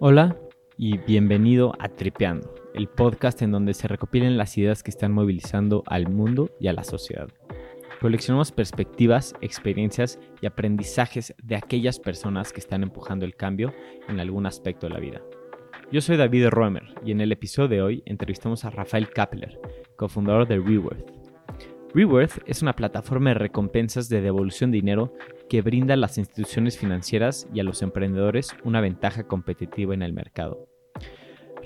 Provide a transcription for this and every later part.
Hola y bienvenido a Tripeando, el podcast en donde se recopilan las ideas que están movilizando al mundo y a la sociedad. Coleccionamos perspectivas, experiencias y aprendizajes de aquellas personas que están empujando el cambio en algún aspecto de la vida. Yo soy David Roemer y en el episodio de hoy entrevistamos a Rafael Kapler, cofundador de Reworth. Reworth es una plataforma de recompensas de devolución de dinero que brinda a las instituciones financieras y a los emprendedores una ventaja competitiva en el mercado.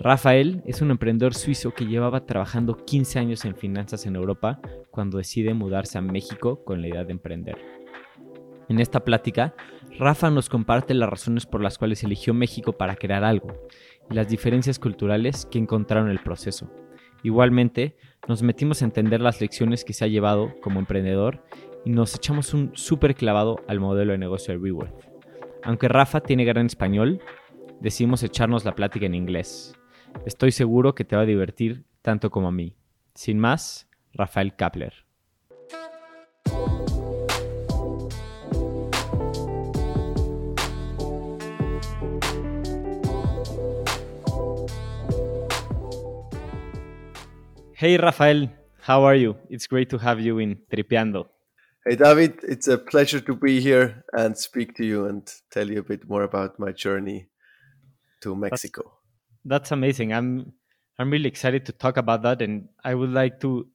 Rafael es un emprendedor suizo que llevaba trabajando 15 años en finanzas en Europa cuando decide mudarse a México con la idea de emprender. En esta plática, Rafa nos comparte las razones por las cuales eligió México para crear algo y las diferencias culturales que encontraron en el proceso. Igualmente, nos metimos a entender las lecciones que se ha llevado como emprendedor y nos echamos un súper clavado al modelo de negocio de Reworth. Aunque Rafa tiene gran español, decidimos echarnos la plática en inglés. Estoy seguro que te va a divertir tanto como a mí. Sin más, Rafael Kapler. Hey Rafael, how are you? It's great to have you in Tripeando. Hey David, it's a pleasure to be here and speak to you and tell you a bit more about my journey to Mexico. That's, that's amazing. I'm I'm really excited to talk about that and I would like to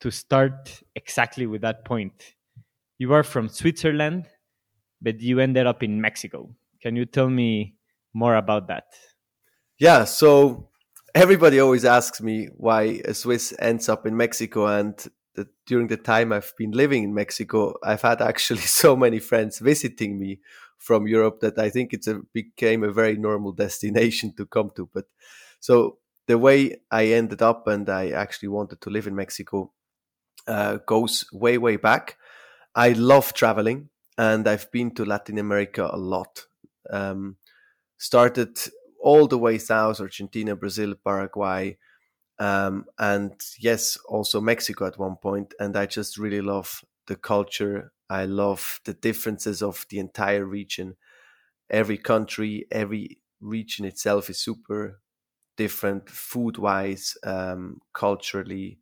to start exactly with that point. You are from Switzerland, but you ended up in Mexico. Can you tell me more about that? Yeah, so everybody always asks me why a Swiss ends up in Mexico, and during the time I've been living in Mexico, I've had actually so many friends visiting me from Europe that I think it's a became a very normal destination to come to. But so the way I ended up and I actually wanted to live in Mexico uh, goes way way back. I love traveling and I've been to Latin America a lot. Um, started all the way south Argentina, Brazil, Paraguay, um, and yes, also Mexico at one point. And I just really love the culture. I love the differences of the entire region. Every country, every region itself is super different food wise, um, culturally,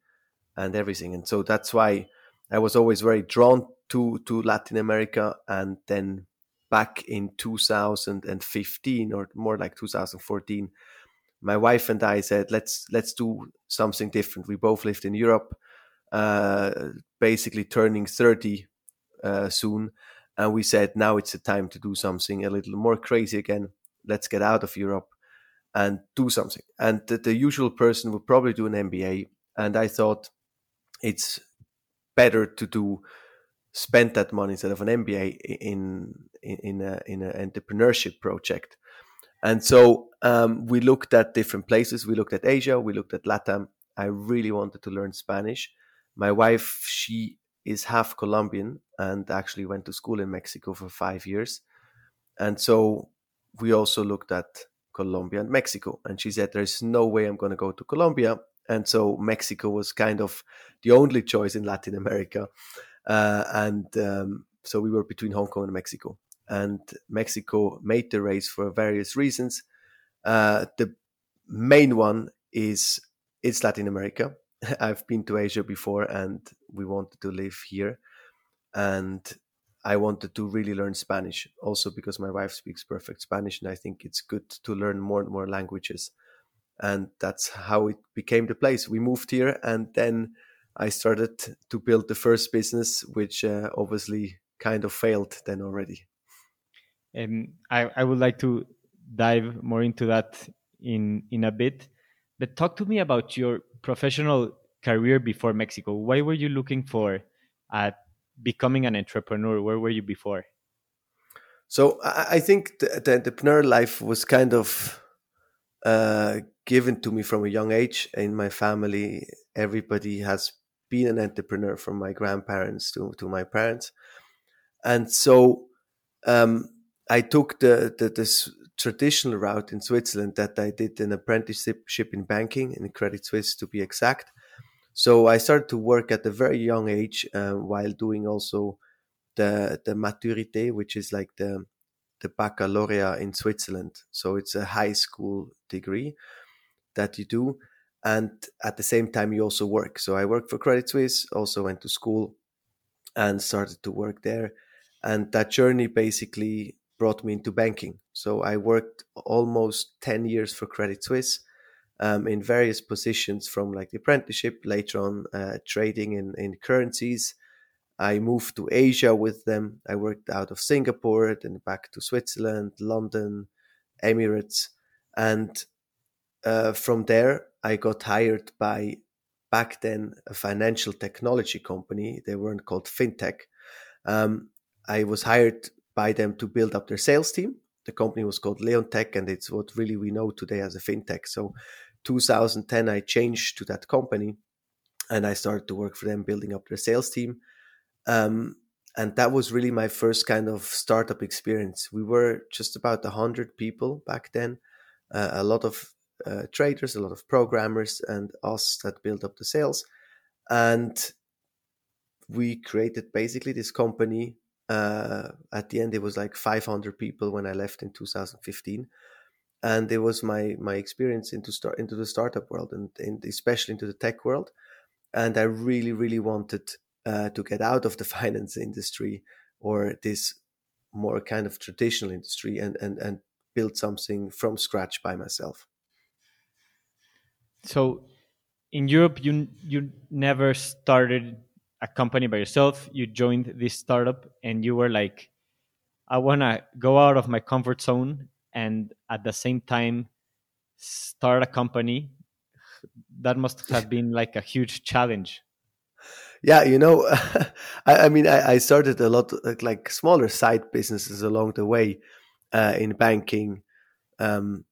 and everything. And so that's why I was always very drawn to to Latin America. And then back in 2015 or more like 2014 my wife and i said let's let's do something different. We both lived in europe uh, basically turning 30 uh, soon and we said now it's the time to do something a little more crazy again. Let's get out of europe and do something. And the, the usual person would probably do an mba and i thought it's better to do spend that money instead of an MBA in in in, a, in an entrepreneurship project. And so um, we looked at different places. We looked at Asia. We looked at Latam. I really wanted to learn Spanish. My wife, she is half Colombian and actually went to school in Mexico for five years. And so we also looked at Colombia and Mexico. And she said, There's no way I'm going to go to Colombia. And so Mexico was kind of the only choice in Latin America. Uh, and um, so we were between Hong Kong and Mexico. And Mexico made the race for various reasons. Uh, the main one is it's Latin America. I've been to Asia before, and we wanted to live here. And I wanted to really learn Spanish, also because my wife speaks perfect Spanish, and I think it's good to learn more and more languages. And that's how it became the place. We moved here, and then I started to build the first business, which uh, obviously kind of failed then already. And I, I would like to dive more into that in in a bit. But talk to me about your professional career before Mexico. Why were you looking for at becoming an entrepreneur? Where were you before? So I think the, the entrepreneur life was kind of uh, given to me from a young age. In my family, everybody has been an entrepreneur from my grandparents to, to my parents. And so um, I took the, the this traditional route in Switzerland that I did an apprenticeship in banking in Credit Suisse to be exact. So I started to work at a very young age uh, while doing also the the maturité, which is like the the baccalaureate in Switzerland. So it's a high school degree that you do. And at the same time, you also work. So I worked for Credit Suisse, also went to school and started to work there. And that journey basically brought me into banking. So I worked almost 10 years for Credit Suisse um, in various positions from like the apprenticeship, later on uh, trading in, in currencies. I moved to Asia with them. I worked out of Singapore, then back to Switzerland, London, Emirates. And uh, from there, I got hired by back then a financial technology company. They weren't called FinTech. Um, I was hired by them to build up their sales team. The company was called Leonteq, and it's what really we know today as a FinTech. So 2010, I changed to that company and I started to work for them, building up their sales team. Um, and that was really my first kind of startup experience. We were just about 100 people back then, uh, a lot of uh, traders, a lot of programmers, and us that built up the sales. And we created basically this company. Uh, at the end, it was like 500 people when I left in 2015 and it was my my experience into start into the startup world and, and especially into the tech world. And i really really wanted uh, to get out of the finance industry or this more kind of traditional industry and and and build something from scratch by myself. So in europe you you never started a company by yourself you joined this startup and you were like i want to go out of my comfort zone and at the same time start a company. That must have been like a huge challenge. Yeah you know I, I, mean I, I, started a lot like smaller side businesses along the way uh, in banking um,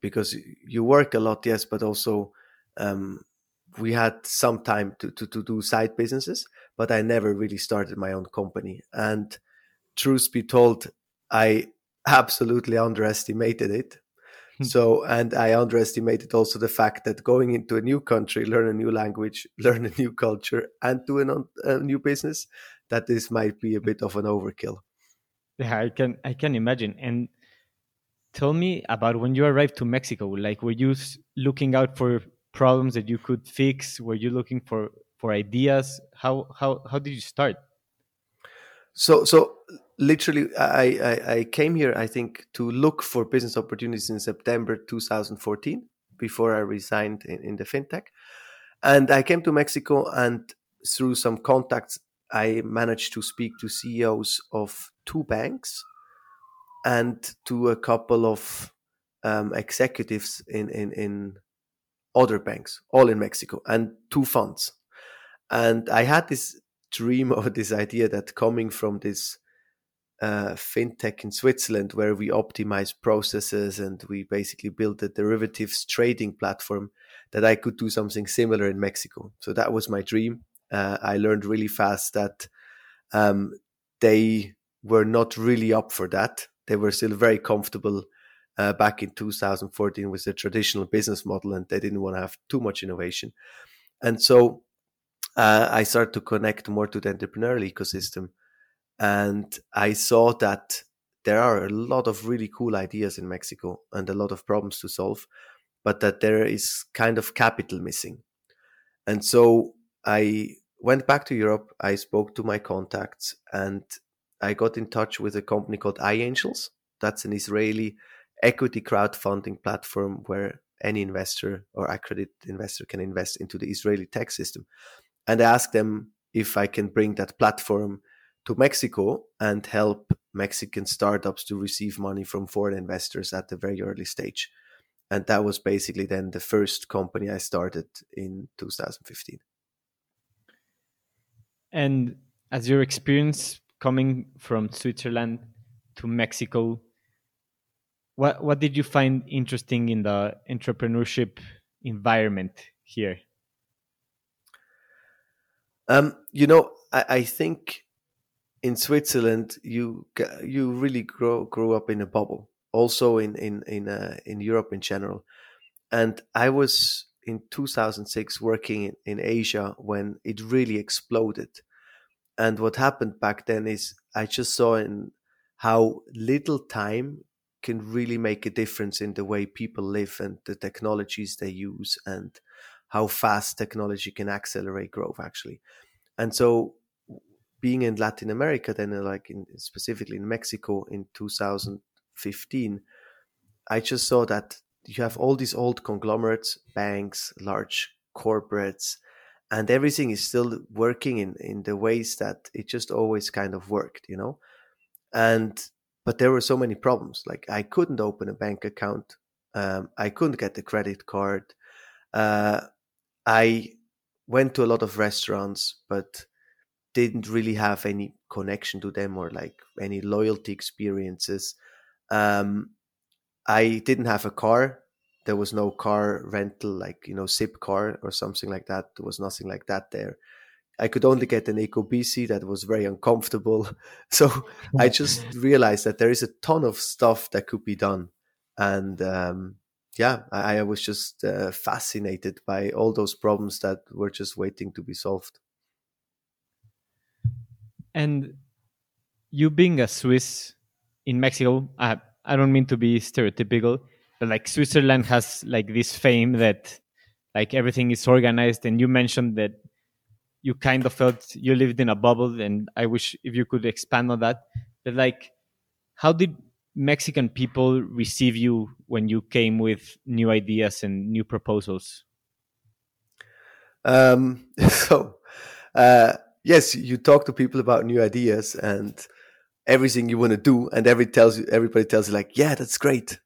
because you work a lot yes but also um, we had some time to, to, to do side businesses but i never really started my own company and truth be told i absolutely underestimated it. Hmm. so, and I underestimated also the fact that going into a new country, learn a new language, learn a new culture, and do an, a new business, that this might be a bit of an overkill. Yeah, I can I can imagine. And tell me about when you arrived to Mexico. Like, were you looking out for problems that you could fix? Were you looking for for ideas? How how how did you start? So so literally I, I, I came here i think to look for business opportunities in september 2014 before i resigned in, in the fintech and i came to mexico and through some contacts i managed to speak to ceos of two banks and to a couple of um, executives in, in, in other banks all in mexico and two funds and i had this dream or this idea that coming from this uh, fintech in Switzerland where we optimize processes and we basically built a derivatives trading platform that I could do something similar in Mexico. So that was my dream. Uh, I learned really fast that um, they were not really up for that. They were still very comfortable uh, back in 2014 with the traditional business model and they didn't want to have too much innovation. And so uh, I started to connect more to the entrepreneurial ecosystem and I saw that there are a lot of really cool ideas in Mexico and a lot of problems to solve, but that there is kind of capital missing. And so I went back to Europe. I spoke to my contacts and I got in touch with a company called iAngels. That's an Israeli equity crowdfunding platform where any investor or accredited investor can invest into the Israeli tech system. And I asked them if I can bring that platform to Mexico and help Mexican startups to receive money from foreign investors at the very early stage. And that was basically then the first company I started in 2015. And as your experience coming from Switzerland to Mexico, what what did you find interesting in the entrepreneurship environment here? Um, you know, I, I think in Switzerland, you you really grow grow up in a bubble. Also in in in uh, in Europe in general, and I was in 2006 working in, in Asia when it really exploded. And what happened back then is I just saw in how little time can really make a difference in the way people live and the technologies they use and how fast technology can accelerate growth actually. And so being in latin america then uh, like in specifically in mexico in 2015 i just saw that you have all these old conglomerates banks large corporates and everything is still working in in the ways that it just always kind of worked you know? And but there were so many problems. Like i couldn't open a bank account. Um, i couldn't get the credit card. Uh, i went to a lot of restaurants but didn't really have any connection to them or like any loyalty experiences. Um, i didn't have a car. There was no car rental like you know Zipcar or something like that. There was nothing like that there i could only get an Ecobici that was very uncomfortable. So i just realized that there is a ton of stuff that could be done. And um, yeah I, I, was just uh, fascinated by all those problems that were just waiting to be solved. And you being a swiss in mexico i, I don't mean to be stereotypical but like Switzerland has like this fame that like everything is organized. And you mentioned that you kind of felt you lived in a bubble and I wish if you could expand on that but like how did Mexican people receive you when you came with new ideas and new proposals um so uh yes you talk to people about new ideas and everything you want to do and every tells you everybody tells you like yeah that's great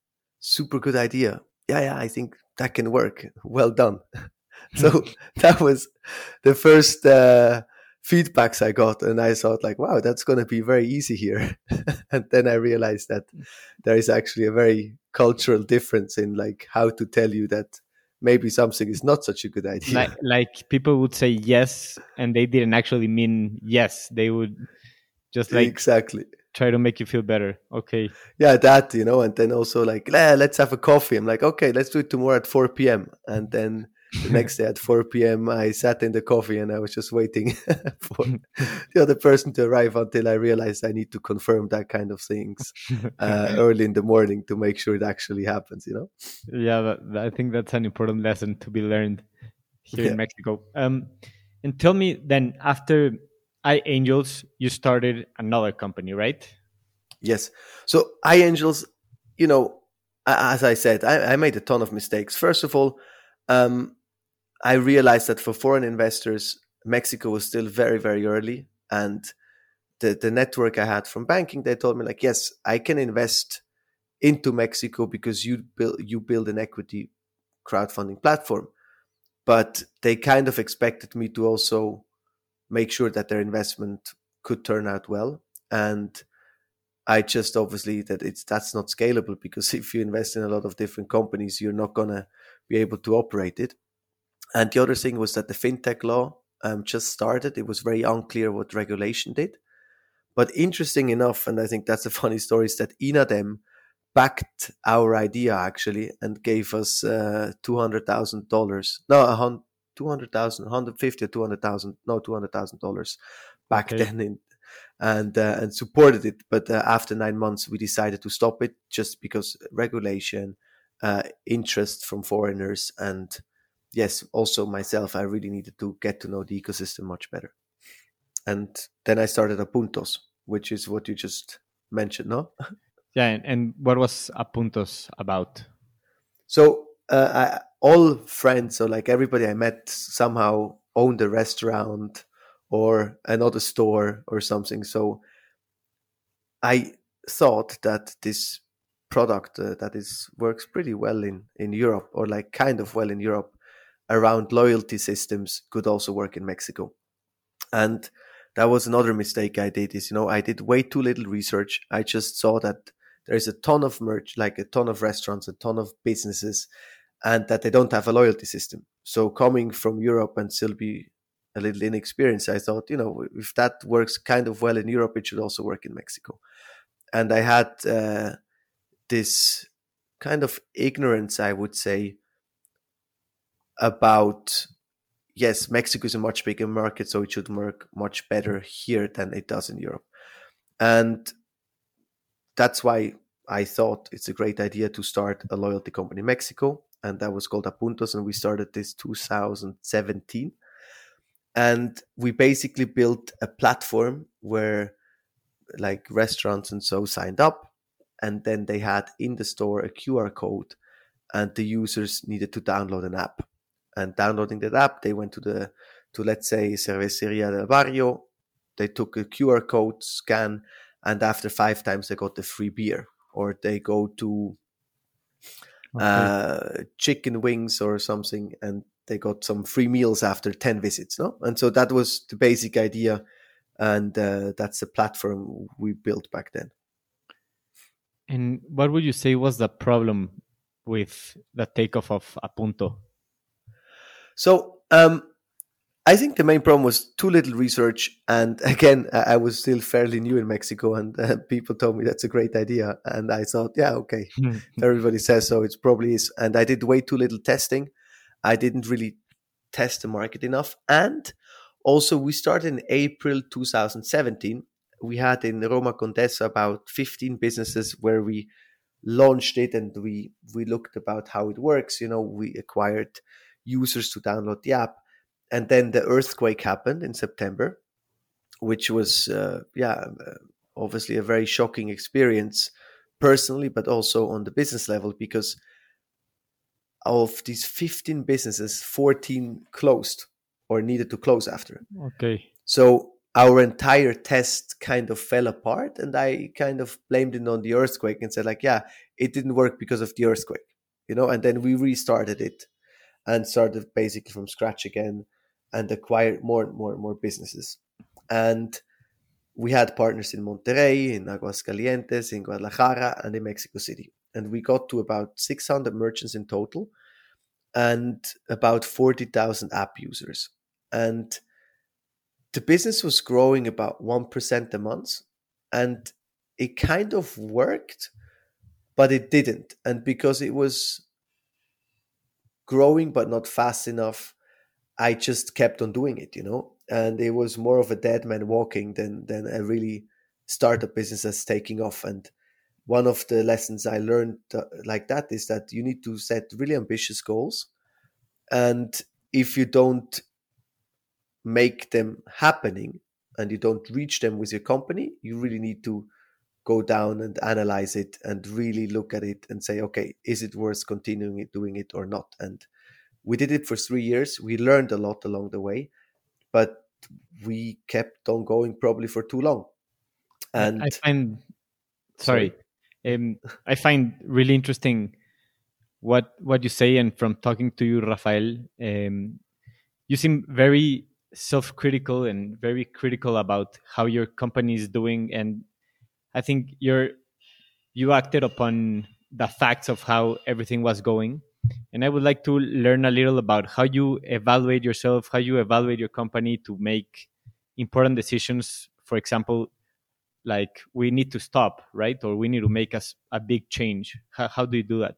super good idea. Yeah, yeah, I think that can work. Well done. so that was the first uh, feedbacks I got, and I thought like, wow, that's going to be very easy here. and then I realized that there is actually a very cultural difference in like how to tell you that maybe something is not such a good idea. Like, like people would say yes, and they didn't actually mean yes. They would just like exactly try to make you feel better. Okay. Yeah, that, you know, and then also like, let's have a coffee. I'm like, okay, let's do it tomorrow at 4 p.m. And then the next day at 4 p.m., I sat in the coffee and I was just waiting for the other person to arrive until I realized I need to confirm that kind of things uh, early in the morning to make sure it actually happens, you know? Yeah, I think that's an important lesson to be learned here yeah. in Mexico. Um, and tell me then, after iAngels, you started another company, right? Yes. So iAngels, you know, as I said, I, I, made a ton of mistakes. First of all, um, I realized that for foreign investors, Mexico was still very, very early, and the the network I had from banking, they told me like, yes, I can invest into Mexico because you build you build an equity crowdfunding platform, but they kind of expected me to also make sure that their investment could turn out well. And I just obviously that it's that's not scalable because if you invest in a lot of different companies, you're not gonna be able to operate it. And the other thing was that the fintech law um, just started. It was very unclear what regulation did. But interesting enough, and I think that's a funny story, is that INADEM backed our idea actually and gave us uh, two hundred thousand dollars, no, 200,000, 150 or 200,000, no, $200,000 back okay. then in, and, uh, and supported it. But uh, after nine months, we decided to stop it just because regulation, uh, interest from foreigners, and yes, also myself, I really needed to get to know the ecosystem much better. And then I started Apuntos, which is what you just mentioned, no? Yeah, and, and what was Apuntos about? So uh, I, all friends or like everybody I met somehow owned a restaurant or another store or something. So I thought that this product uh, that is works pretty well in in Europe or like kind of well in Europe around loyalty systems could also work in Mexico. And that was another mistake I did is you know I did way too little research. I just saw that there's a ton of merch like a ton of restaurants, a ton of businesses and that they don't have a loyalty system. So coming from Europe and still be a little inexperienced, I thought, you know, if that works kind of well in Europe, it should also work in Mexico. And I had uh, this kind of ignorance, I would say, about yes, Mexico is a much bigger market, so it should work much better here than it does in Europe. And that's why I thought it's a great idea to start a loyalty company in Mexico, and that was called Apuntos, and we started this 2017. And we basically built a platform where like restaurants and so signed up, and then they had in the store a QR code, and the users needed to download an app. And downloading that app, they went to the to let's say Cerveceria del Barrio. They took a QR code scan, and after five times they got the free beer or they go to okay. uh, chicken wings or something and they got some free meals after 10 visits no and so that was the basic idea and uh, that's the platform we built back then and what would you say was the problem with the takeoff of apunto so um, I think the main problem was too little research. And again, I was still fairly new in Mexico, and uh, people told me that's a great idea. And I thought, yeah, okay, everybody says so. It probably is. And I did way too little testing. I didn't really test the market enough. And also, we started in April 2017. We had in Roma Condesa about 15 businesses where we launched it and we we looked about how it works. You know, we acquired users to download the app and then the earthquake happened in September, which was uh, yeah uh, obviously a very shocking experience personally, but also on the business level because of these 15 businesses, 14 closed or needed to close after. Okay. So our entire test kind of fell apart and I kind of blamed it on the earthquake and said like, yeah, it didn't work because of the earthquake, you know, and then we restarted it and started basically from scratch again and acquired more and more and more businesses. And we had partners in Monterrey, in Aguascalientes, in Guadalajara, and in Mexico City. And we got to about 600 merchants in total and about 40,000 app users. And the business was growing about 1% a month. And it kind of worked, but it didn't. And because it was growing, but not fast enough, I just kept on doing it, you know, and it was more of a dead man walking than than a really startup business that's taking off. And one of the lessons I learned uh, like that is that you need to set really ambitious goals, and if you don't make them happening and you don't reach them with your company, you really need to go down and analyze it and really look at it and say, okay, is it worth continuing it, doing it or not? And we did it for three years. We learned a lot along the way, but we kept on going probably for too long. And I find, sorry, sorry. Um, I find really interesting what what you say, and from talking to you, Rafael, um, you seem very self-critical and very critical about how your company is doing, and I think you're you acted upon the facts of how everything was going and I would like to learn a little about how you evaluate yourself, how you evaluate your company to make important decisions. For example, like we need to stop, right? Or we need to make us a, a big change. How, how do you do that?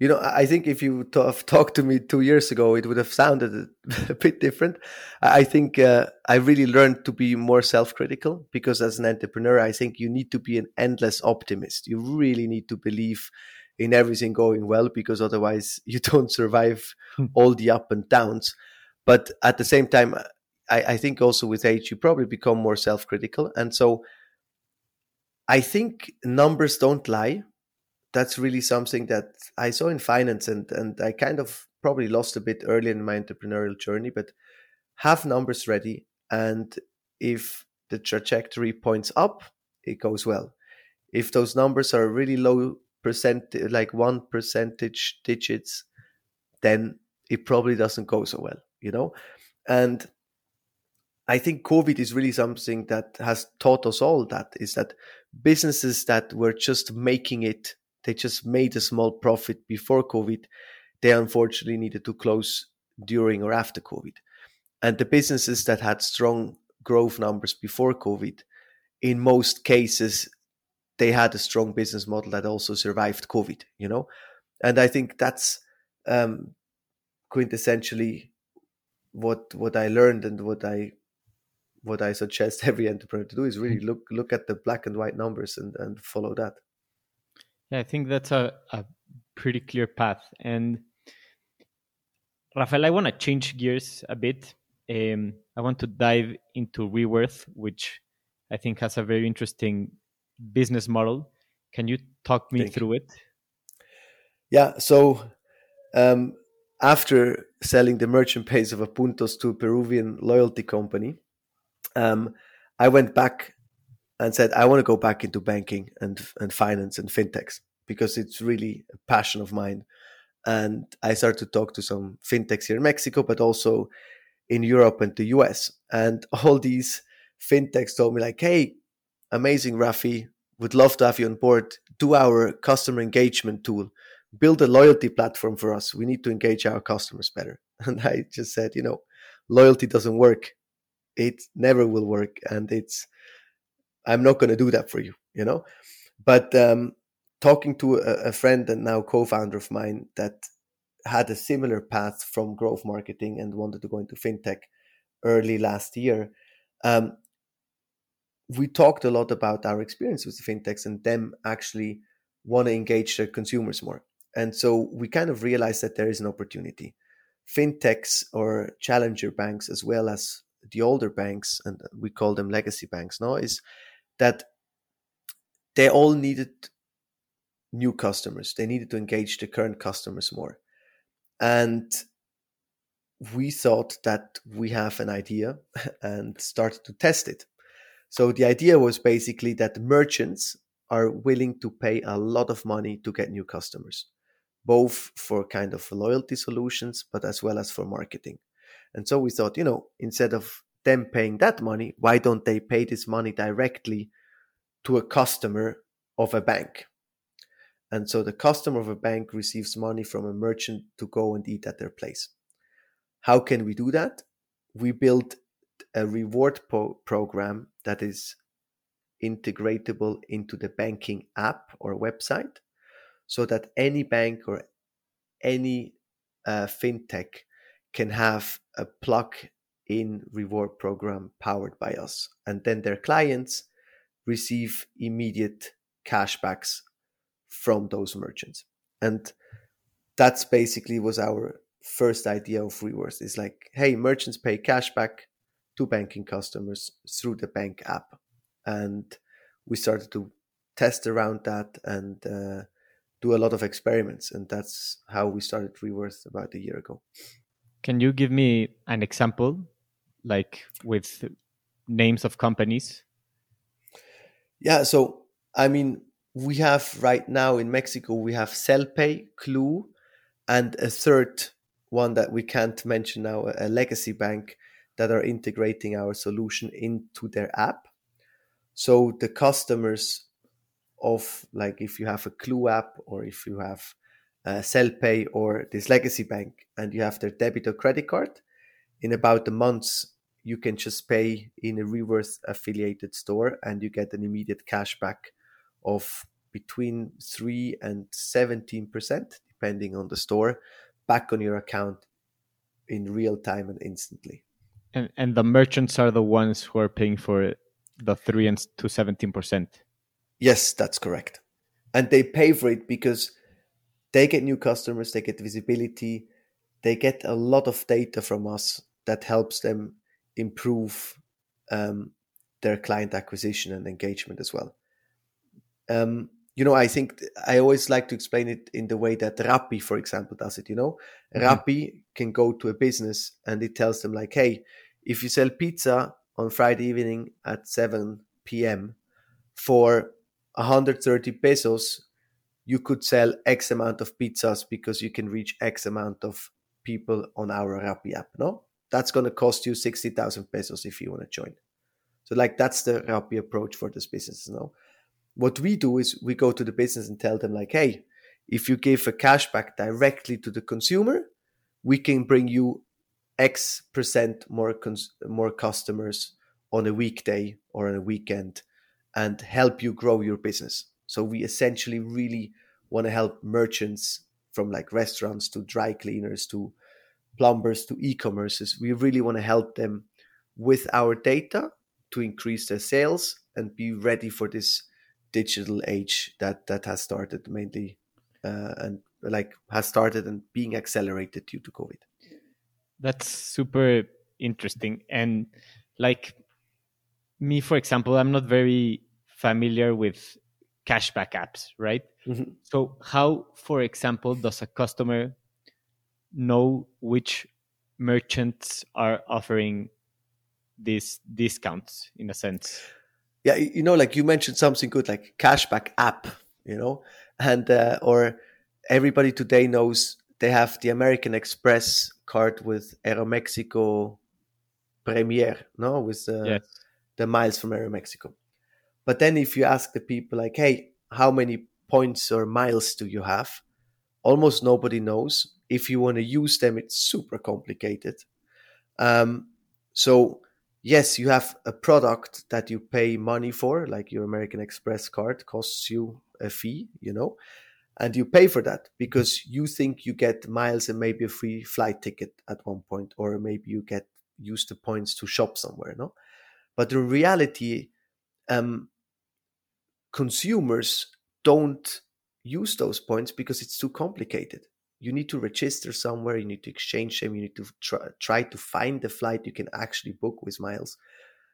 You know, I think if you have talked to me two years ago, it would have sounded a bit different. I think uh, I really learned to be more self critical because as an entrepreneur, I think you need to be an endless optimist. You really need to believe in everything going well because otherwise you don't survive hmm. all the up and downs. But at the same time, I, I think also with age, you probably become more self critical. And so I think numbers don't lie. That's really something that I saw in finance and, and I kind of probably lost a bit early in my entrepreneurial journey, but have numbers ready. And if the trajectory points up, it goes well. If those numbers are really low percent like one percentage digits then it probably doesn't go so well you know and i think covid is really something that has taught us all that is that businesses that were just making it they just made a small profit before covid they unfortunately needed to close during or after covid and the businesses that had strong growth numbers before covid in most cases they had a strong business model that also survived COVID, you know? And I think that's um, quintessentially what what I learned and what I what I suggest every entrepreneur to do is really look look at the black and white numbers and, and follow that. Yeah, I think that's a, a pretty clear path. And Rafael, I want to change gears a bit. Um, I want to dive into Reworth, which I think has a very interesting business model. Can you talk me Thank through you. it? Yeah. So um, after selling the merchant base of Apuntos to a Peruvian loyalty company, um, I went back and said, I want to go back into banking and, and finance and fintechs because it's really a passion of mine. And I started to talk to some fintechs here in Mexico, but also in Europe and the US. And all these fintechs told me, like, hey, amazing, Rafi, would love to have you on board. Do our customer engagement tool, build a loyalty platform for us. We need to engage our customers better. And I just said, you know, loyalty doesn't work. It never will work. And it's, I'm not going to do that for you, you know? But um, talking to a, a friend and now co-founder of mine that had a similar path from growth marketing and wanted to go into fintech early last year. Um, we talked a lot about our experience with the fintechs and them actually want to engage their consumers more. And so we kind of realized that there is an opportunity. Fintechs or challenger banks, as well as the older banks, and we call them legacy banks now, is that they all needed new customers. They needed to engage the current customers more. And we thought that we have an idea and started to test it. So the idea was basically that merchants are willing to pay a lot of money to get new customers, both for kind of loyalty solutions, but as well as for marketing. And so we thought, you know, instead of them paying that money, why don't they pay this money directly to a customer of a bank? And so the customer of a bank receives money from a merchant to go and eat at their place. How can we do that? We built a reward po- program that is integratable into the banking app or website so that any bank or any uh, fintech can have a plug in reward program powered by us. And then their clients receive immediate cashbacks from those merchants. And that's basically was our first idea of Reworth. It's like, hey, merchants pay cashback to banking customers through the bank app. And we started to test around that and uh, do a lot of experiments. And that's how we started Reworth about a year ago. Can you give me an example, like with names of companies? Yeah. So, I mean, we have right now in Mexico, we have Celpay, Clue, and a third one that we can't mention now, a legacy bank that are integrating our solution into their app. So the customers of like if you have a Clue app or if you have uh, a Celpay or this legacy bank and you have their debit or credit card, in about a month you can just pay in a Reworth affiliated store and you get an immediate cashback of between 3 and 17%, depending on the store, back on your account in real time and instantly. And, and the merchants are the ones who are paying for the 3 and to 17%. Yes, that's correct. And they pay for it because they get new customers, they get visibility, they get a lot of data from us that helps them improve um, their client acquisition and engagement as well. Um, you know, I think I always like to explain it in the way that Rappi, for example, does it. You know, mm-hmm. Rappi can go to a business and it tells them like, hey, if you sell pizza on Friday evening at 7 p.m. for 130 pesos, you could sell X amount of pizzas because you can reach X amount of people on our Rappi app. No, that's going to cost you 60,000 pesos if you want to join. So, like, that's the Rappi approach for this business. No, what we do is we go to the business and tell them like, hey, if you give a cashback directly to the consumer, we can bring you X percent more cons- more customers on a weekday or on a weekend and help you grow your business. So we essentially really want to help merchants from like restaurants to dry cleaners to plumbers to e-commerces. We really want to help them with our data to increase their sales and be ready for this digital age that that has started mainly uh, and like has started and being accelerated due to covid that's super interesting and like me for example i'm not very familiar with cashback apps right mm-hmm. so how for example does a customer know which merchants are offering these discounts in a sense. Yeah you know like you mentioned something good like cashback app you know? And uh, or everybody today knows they have the american express card with aeromexico premier no? With the, yes. the miles from aeromexico. But then if you ask the people like hey how many points or miles do you have? Almost nobody knows if you want to use them it's super complicated um, so yes, you have a product that you pay money for, like your American Express card costs you a fee, you know, and you pay for that because you think you get miles and maybe a free flight ticket at one point, or maybe you get use the points to shop somewhere, no? But in reality, um, consumers don't use those points because it's too complicated you need to register somewhere you need to exchange them you need to try, try to find the flight you can actually book with miles.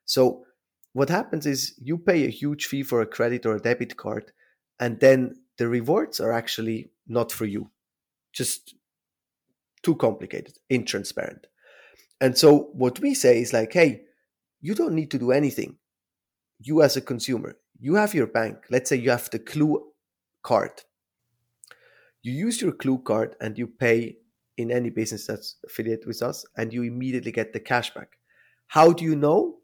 So what happens is you pay a huge fee for a credit or a debit card and then the rewards are actually not for you. Just too complicated intransparent. And so what we say is like hey you don't need to do anything. You as a consumer you have your bank. Let's say you have the clue card you use your Clue card and you pay in any business that's affiliated with us, and you immediately get the cashback. How do you know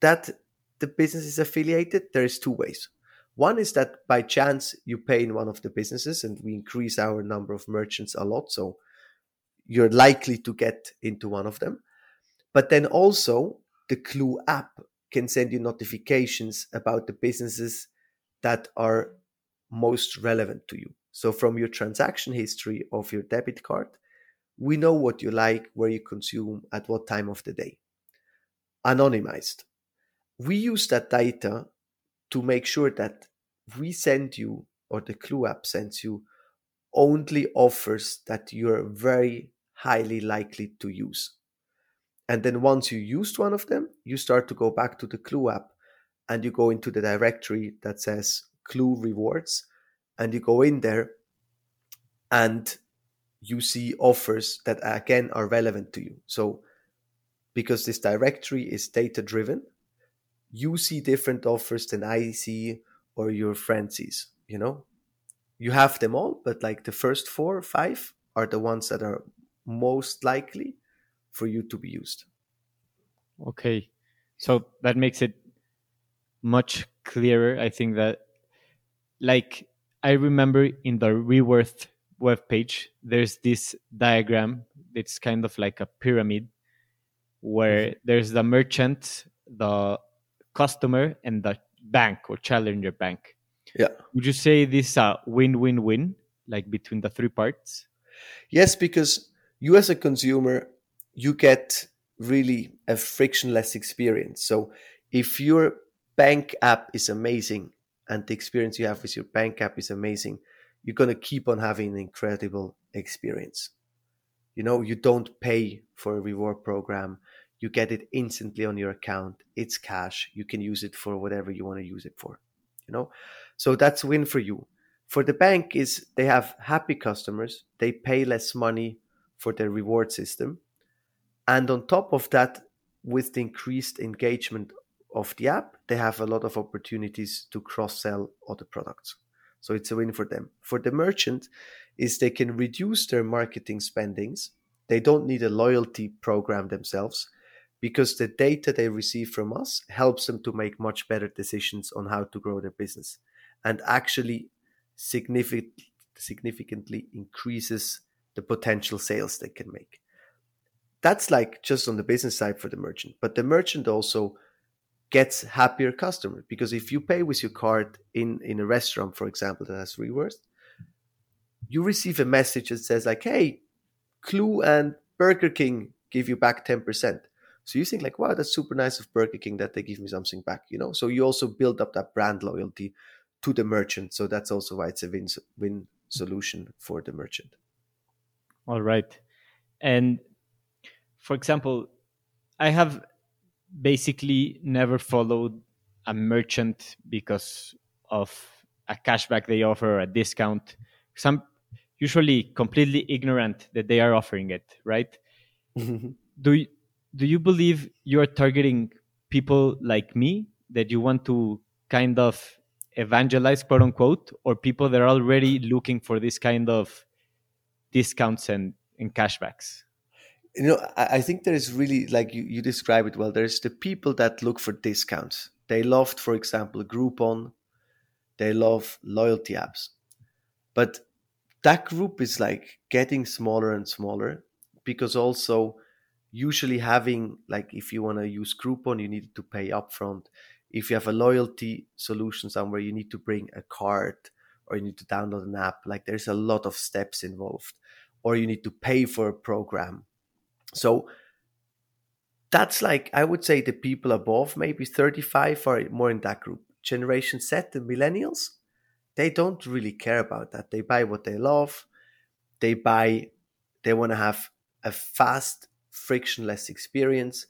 that the business is affiliated? There is two ways. One is that by chance you pay in one of the businesses, and we increase our number of merchants a lot, so you're likely to get into one of them. But then also, the Clue app can send you notifications about the businesses that are most relevant to you. So from your transaction history of your debit card, we know what you like, where you consume, at what time of the day. Anonymized. We use that data to make sure that we send you, or the Clue app sends you, only offers that you're very highly likely to use. And then once you used one of them, you start to go back to the Clue app and you go into the directory that says Clue Rewards and you go in there and you see offers that again are relevant to you. So because this directory is data driven, you see different offers than I see or your friend sees, you know? You have them all, but like the first four or five are the ones that are most likely for you to be used. Okay. So that makes it much clearer. I think that like I remember in the Reworth web page, there's this diagram. It's kind of like a pyramid where mm-hmm. there's the merchant, the customer, and the bank or challenger bank. Yeah. Would you say this is a win-win-win, like between the three parts? Yes, because you as a consumer, you get really a frictionless experience. So if your bank app is amazing and the experience you have with your bank app is amazing, you're going to keep on having an incredible experience. You know, you don't pay for a reward program. You get it instantly on your account. It's cash. You can use it for whatever you want to use it for. You know, so that's win for you. For the bank is they have happy customers. They pay less money for their reward system. And on top of that, with the increased engagement of the app, they have a lot of opportunities to cross sell other products. So it's a win for them. For the merchant, is they can reduce their marketing spendings. They don't need a loyalty program themselves because the data they receive from us helps them to make much better decisions on how to grow their business and actually significant, significantly increases the potential sales they can make. That's like just on the business side for the merchant. But the merchant also gets happier customer because if you pay with your card in in a restaurant for example that has rewards you receive a message that says like hey clue and burger king give you back 10% So you think like, wow, that's super nice of Burger King that they give me something back, you know. So you also build up that brand loyalty to the merchant. So that's also why it's a win win solution for the merchant. All right, and for example, I have basically never followed a merchant because of a cashback they offer or a discount. Some usually completely ignorant that they are offering it, right? Mm-hmm. do you, do you believe you are targeting people like me that you want to kind of evangelize, quote unquote, or people that are already looking for this kind of discounts and, and cashbacks? You know, I, I think there is really, like you, you describe it well, there's the people that look for discounts. They loved, for example, Groupon, they love loyalty apps. But that group is like getting smaller and smaller because also usually having like if you want to use Groupon, you need to pay upfront. If you have a loyalty solution somewhere, you need to bring a card or you need to download an app. Like there's a lot of steps involved, or you need to pay for a program. So that's like I would say the people above maybe 35 are more in that group. Generation Z, the millennials, they don't really care about that. They buy what they love. They buy, they want to have a fast, frictionless experience.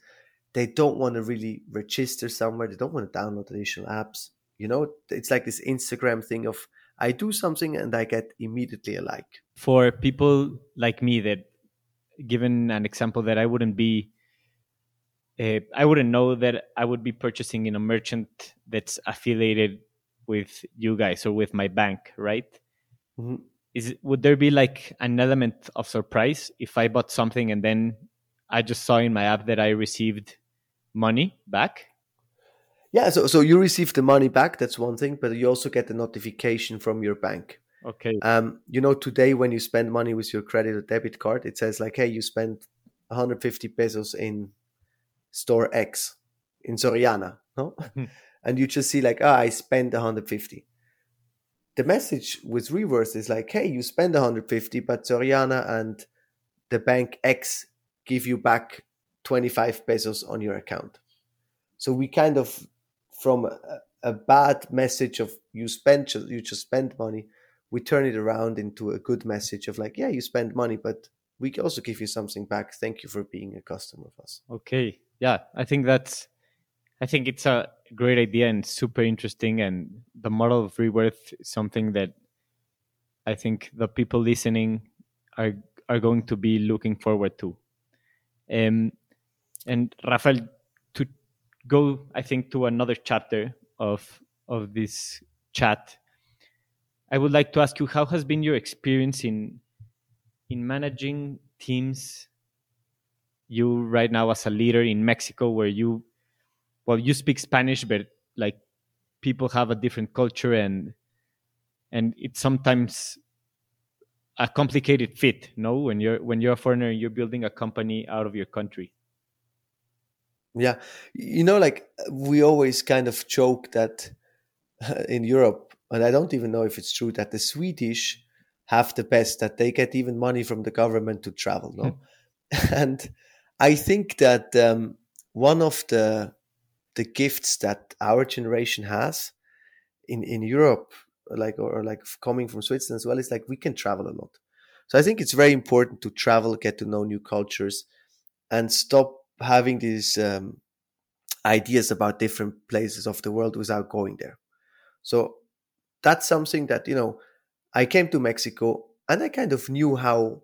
They don't want to really register somewhere. They don't want to download additional apps. You know, it's like this Instagram thing of I do something and I get immediately a like. For people like me, that given an example that I wouldn't be uh, I wouldn't know that I would be purchasing in a merchant that's affiliated with you guys or with my bank, right? Mm-hmm. Is would there be like an element of surprise if I bought something and then I just saw in my app that I received money back? Yeah, so so you receive the money back. That's one thing, but you also get the notification from your bank. Okay. Um, you know, today when you spend money with your credit or debit card, it says like, "Hey, you spent 150 pesos in store X in Soriana." No. Hmm and you just see like, ah, I spent 150. The message with Reworth is like, hey, you spend 150, but Soriana and the bank X give you back 25 pesos on your account. So we kind of, from a, a bad message of you spend, you just spend money, we turn it around into a good message of like, yeah, you spend money, but we also give you something back. Thank you for being a customer of us. Okay. Yeah. I think that's, I think it's a great idea and super interesting. And the model of Reworth is something that I think the people listening are are going to be looking forward to. Um, and Raphael, to go, I think, to another chapter of of this chat, I would like to ask you how has been your experience in in managing teams. You right now as a leader in Mexico, where you well you speak spanish but like people have a different culture and and it's sometimes a complicated fit no? When you're when you're a foreigner and you're building a company out of your country. Yeah. You know like we always kind of joke that in europe and i don't even know if it's true that the swedish have the best that they get even money from the government to travel no and i think that um, one of the the gifts that our generation has in in Europe, like or, or, like coming from Switzerland as well, is like we can travel a lot. So I think it's very important to travel, get to know new cultures, and stop having these um, ideas about different places of the world without going there. So that's something that you know. I came to Mexico and I kind of knew how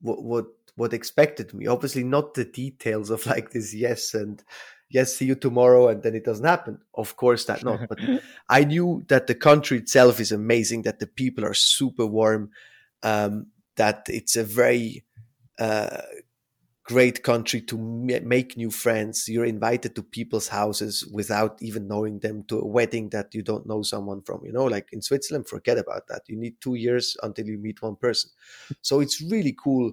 what what what expected me. Obviously, not the details of like this yes and yes, see you tomorrow, and then it doesn't happen. Of course, that not. But I knew that the country itself is amazing, that the people are super warm, um, that it's a very uh, great country to make new friends. You're invited to people's houses without even knowing them to a wedding that you don't know someone from. You know, like in Switzerland, forget about that. You need two years until you meet one person. So it's really cool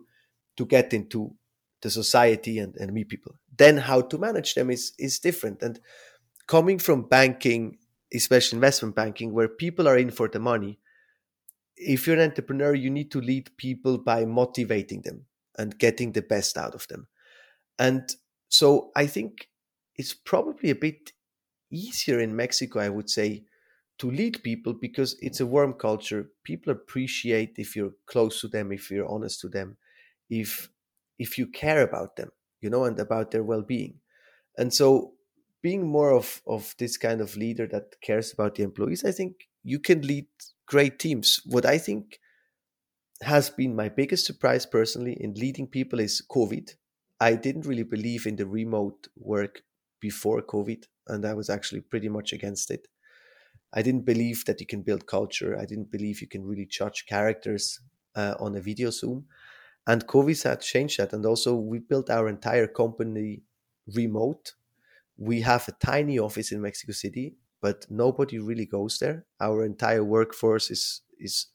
to get into the society and, and meet people. Then how to manage them is is different. And coming from banking, especially investment banking, where people are in for the money, if you're an entrepreneur, you need to lead people by motivating them and getting the best out of them. And so I think it's probably a bit easier in Mexico, I would say, to lead people because it's a warm culture. People appreciate if you're close to them, if you're honest to them, if if you care about them, you know, and about their well-being. And so being more of of this kind of leader that cares about the employees, I think you can lead great teams. What I think has been my biggest surprise personally in leading people is COVID. I didn't really believe in the remote work before COVID, and I was actually pretty much against it. I didn't believe that you can build culture. I didn't believe you can really judge characters uh, on a video Zoom. And COVID had changed that. And also, we built our entire company remote. We have a tiny office in Mexico City, but nobody really goes there. Our entire workforce is is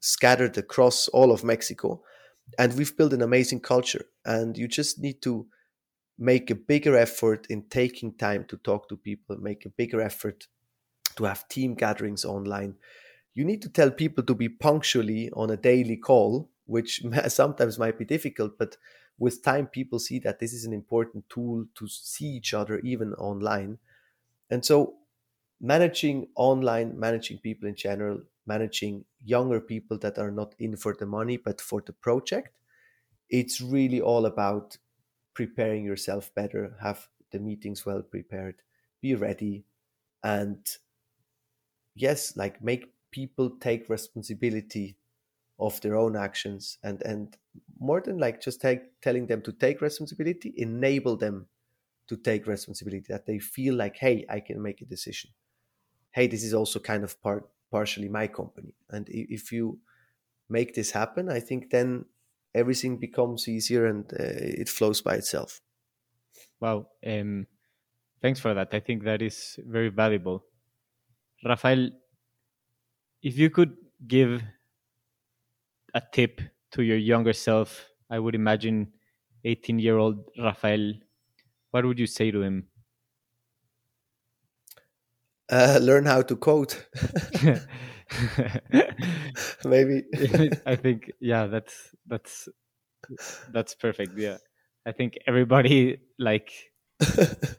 scattered across all of Mexico, and we've built an amazing culture. And you just need to make a bigger effort in taking time to talk to people, make a bigger effort to have team gatherings online. You need to tell people to be punctually on a daily call, which sometimes might be difficult, but with time, people see that this is an important tool to see each other even online. And so, managing online, managing people in general, managing younger people that are not in for the money but for the project, it's really all about preparing yourself better, have the meetings well prepared, be ready, and yes, like make people take responsibility of their own actions and and more than like just take, telling them to take responsibility enable them to take responsibility that they feel like hey i can make a decision. Hey this is also kind of part partially my company. And if you make this happen i think then everything becomes easier and uh, it flows by itself. Wow um, thanks for that. I think that is very valuable. Raphael, if you could give a tip to your younger self, I would imagine 18 year old Raphael, what would you say to him? Uh, learn how to code. Maybe. I think yeah, that's that's that's perfect. Yeah, I think everybody like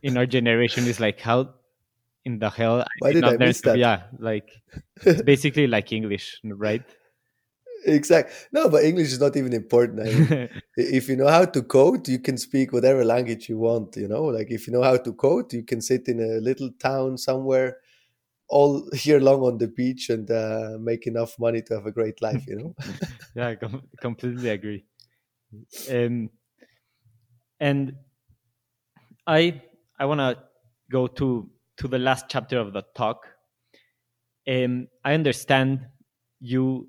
in our generation is like, how in the hell? Why did, did I miss that? Yeah, like it's basically like English, right? Exactly. No, but English is not even important. I mean, if you know how to code, you can speak whatever language you want. You know, like if you know how to code, you can sit in a little town somewhere all year long on the beach and uh, make enough money to have a great life. You know. yeah, I com- completely agree. Um, and I I want to go to to the last chapter of the talk. Um, I understand you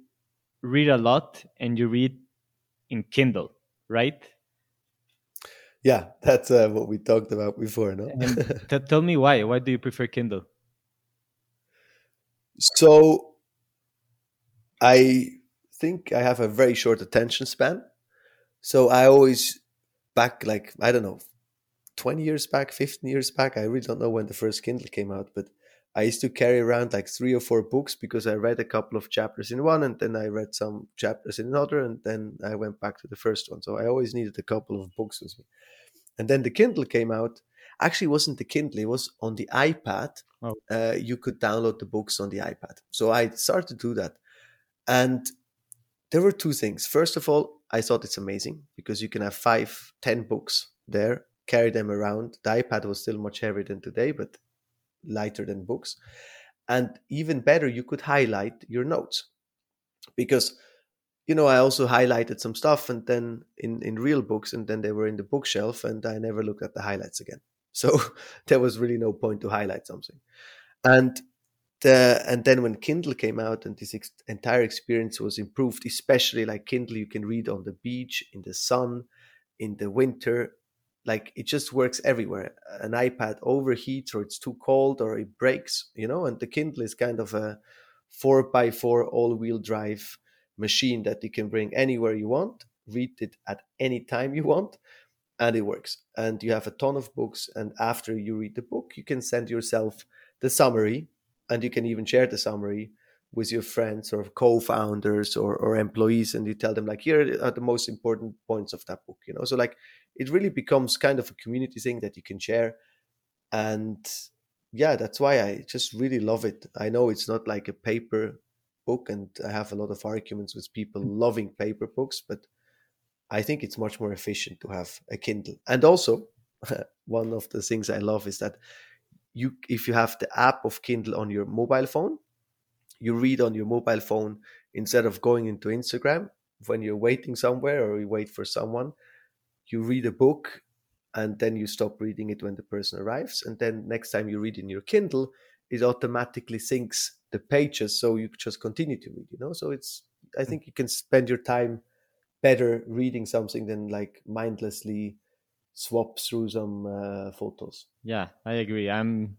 read a lot and you read in Kindle, right? Yeah, that's uh, what we talked about before, no? tell me why. Why do you prefer Kindle? So, I think I have a very short attention span. So I always back like I don't know 20 years back, 15 years back. I really don't know when the first Kindle came out, but I used to carry around like three or four books because I read a couple of chapters in one and then I read some chapters in another and then I went back to the first one. So I always needed a couple of books with me. And then the Kindle came out. Actually, it wasn't the Kindle, it was on the iPad. Oh. Uh, you could download the books on the iPad. So I started to do that. And there were two things. First of all, I thought it's amazing because you can have five, ten books there carry them around. The iPad was still much heavier than today, but lighter than books. And even better, you could highlight your notes. Because you know i also highlighted some stuff and then in in real books and then they were in the bookshelf and i never looked at the highlights again. So there was really no point to highlight something. And the and then when kindle came out and this ex- entire experience was improved especially like kindle you can read on the beach in the sun in the winter like it just works everywhere. An ipad overheats or it's too cold or it breaks you know and the kindle is kind of a four by four all-wheel drive machine that you can bring anywhere you want read it at any time you want and it works. And you have a ton of books and after you read the book you can send yourself the summary and you can even share the summary with your friends or co-founders or, or employees and you tell them like here are the most important points of that book you know? So like it really becomes kind of a community thing that you can share. And yeah that's why i just really love it. I know it's not like a paper book and i have a lot of arguments with people mm. loving paper books but i think it's much more efficient to have a kindle. And also one of the things i love is that you if you have the app of kindle on your mobile phone you read on your mobile phone instead of going into Instagram when you're waiting somewhere or you wait for someone. You read a book and then you stop reading it when the person arrives. And then next time you read in your Kindle, it automatically syncs the pages so you just continue to read, you know? So it's, I think you can spend your time better reading something than like mindlessly swap through some uh, photos. Yeah, I agree. I'm,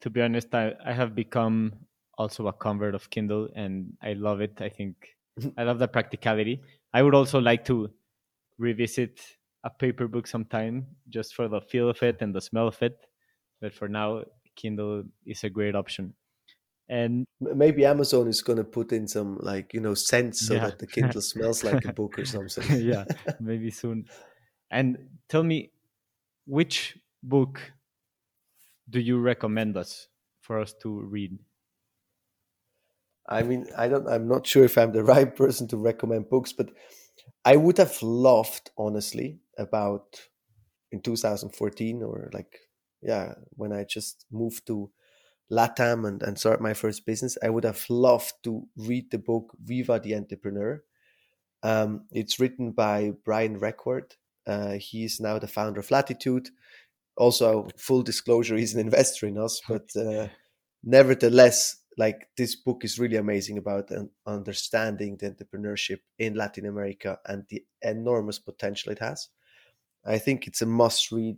to be honest, I, I have become also a convert of Kindle, and I love it. I think I love the practicality. I would also like to revisit a paper book sometime just for the feel of it and the smell of it. But for now, Kindle is a great option. And maybe Amazon is going to put in some like you know scents so yeah. that the Kindle smells like a book or something. yeah, maybe soon. And tell me, which book do you recommend us for us to read? I mean, I don't. I'm not sure if I'm the right person to recommend books, but I would have loved, honestly, about in 2014 or like, yeah, when I just moved to Latam and, and started my first business, I would have loved to read the book Viva the Entrepreneur. Um, it's written by Brian Requarth. Uh, he's now the founder of Latitud. Also, full disclosure, he's an investor in us, but uh, nevertheless, like this book is really amazing about understanding the entrepreneurship in Latin America and the enormous potential it has. I think it's a must read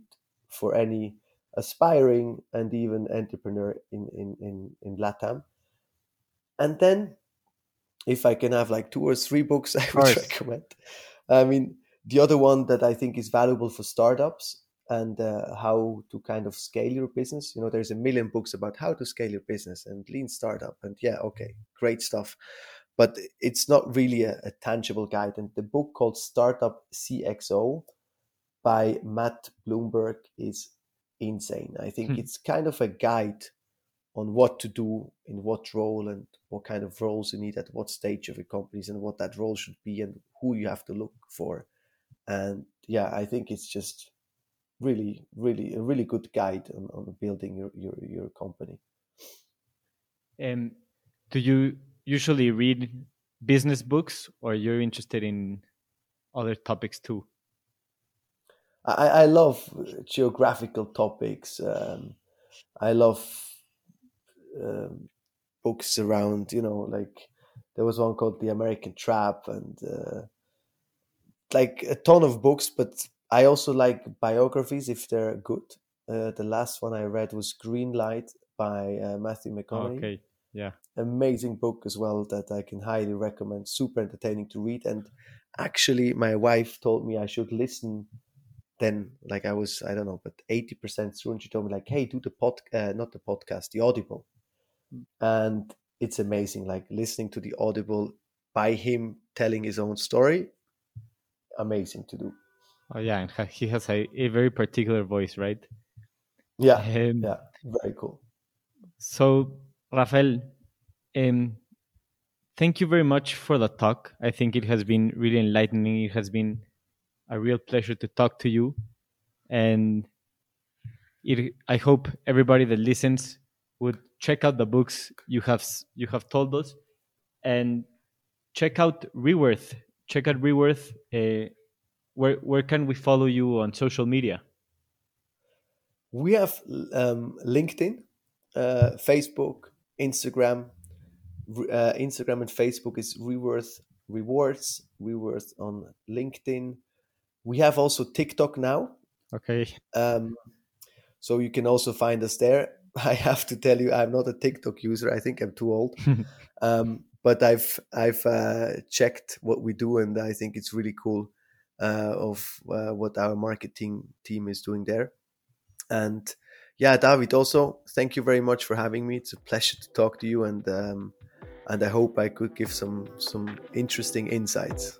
for any aspiring and even entrepreneur in, in, in, in Latam. And then if I can have like two or three books, I would recommend. I mean, the other one that I think is valuable for startups and uh, how to kind of scale your business. You know, there's a million books about how to scale your business and lean startup. And yeah, okay, great stuff. But it's not really a, a tangible guide. And the book called Startup CXO by Matt Blumberg is insane. I think hmm. it's kind of a guide on what to do in what role and what kind of roles you need at what stage of your companies and what that role should be and who you have to look for. And yeah, I think it's just really, really a really good guide on, on building your, your, your company. And do you usually read business books or you're interested in other topics too? I, I love geographical topics. Um, I love um, books around, you know, like there was one called The American Trap and uh, like a ton of books, but I also like biographies if they're good. Uh, the last one I read was Green Light by uh, Matthew McConaughey. Okay, yeah, amazing book as well that I can highly recommend. Super entertaining to read, and actually, my wife told me I should listen. Then, like I was, I don't know, but eighty percent through, and she told me like, "Hey, do the pod, uh, not the podcast, the Audible," and it's amazing. Like listening to the Audible by him telling his own story, amazing to do. Oh yeah, and he has a, a very particular voice, right? Yeah, um, yeah, very cool. So, Raphael, um, thank you very much for the talk. I think it has been really enlightening. It has been a real pleasure to talk to you, and it, I hope everybody that listens would check out the books you have you have told us, and check out Reworth. Check out Reworth. Uh, where where can we follow you on social media? We have um, LinkedIn, uh, Facebook, Instagram. Uh, Instagram and Facebook is Reworth Rewards. Reworth on LinkedIn. We have also TikTok now. Okay. Um, so you can also find us there. I have to tell you, I'm not a TikTok user. I think I'm too old. um, but I've I've uh, checked what we do, and I think it's really cool of uh, what our marketing team is doing there. And yeah, David, also thank you very much for having me. It's a pleasure to talk to you, and um, and I hope I could give some some interesting insights.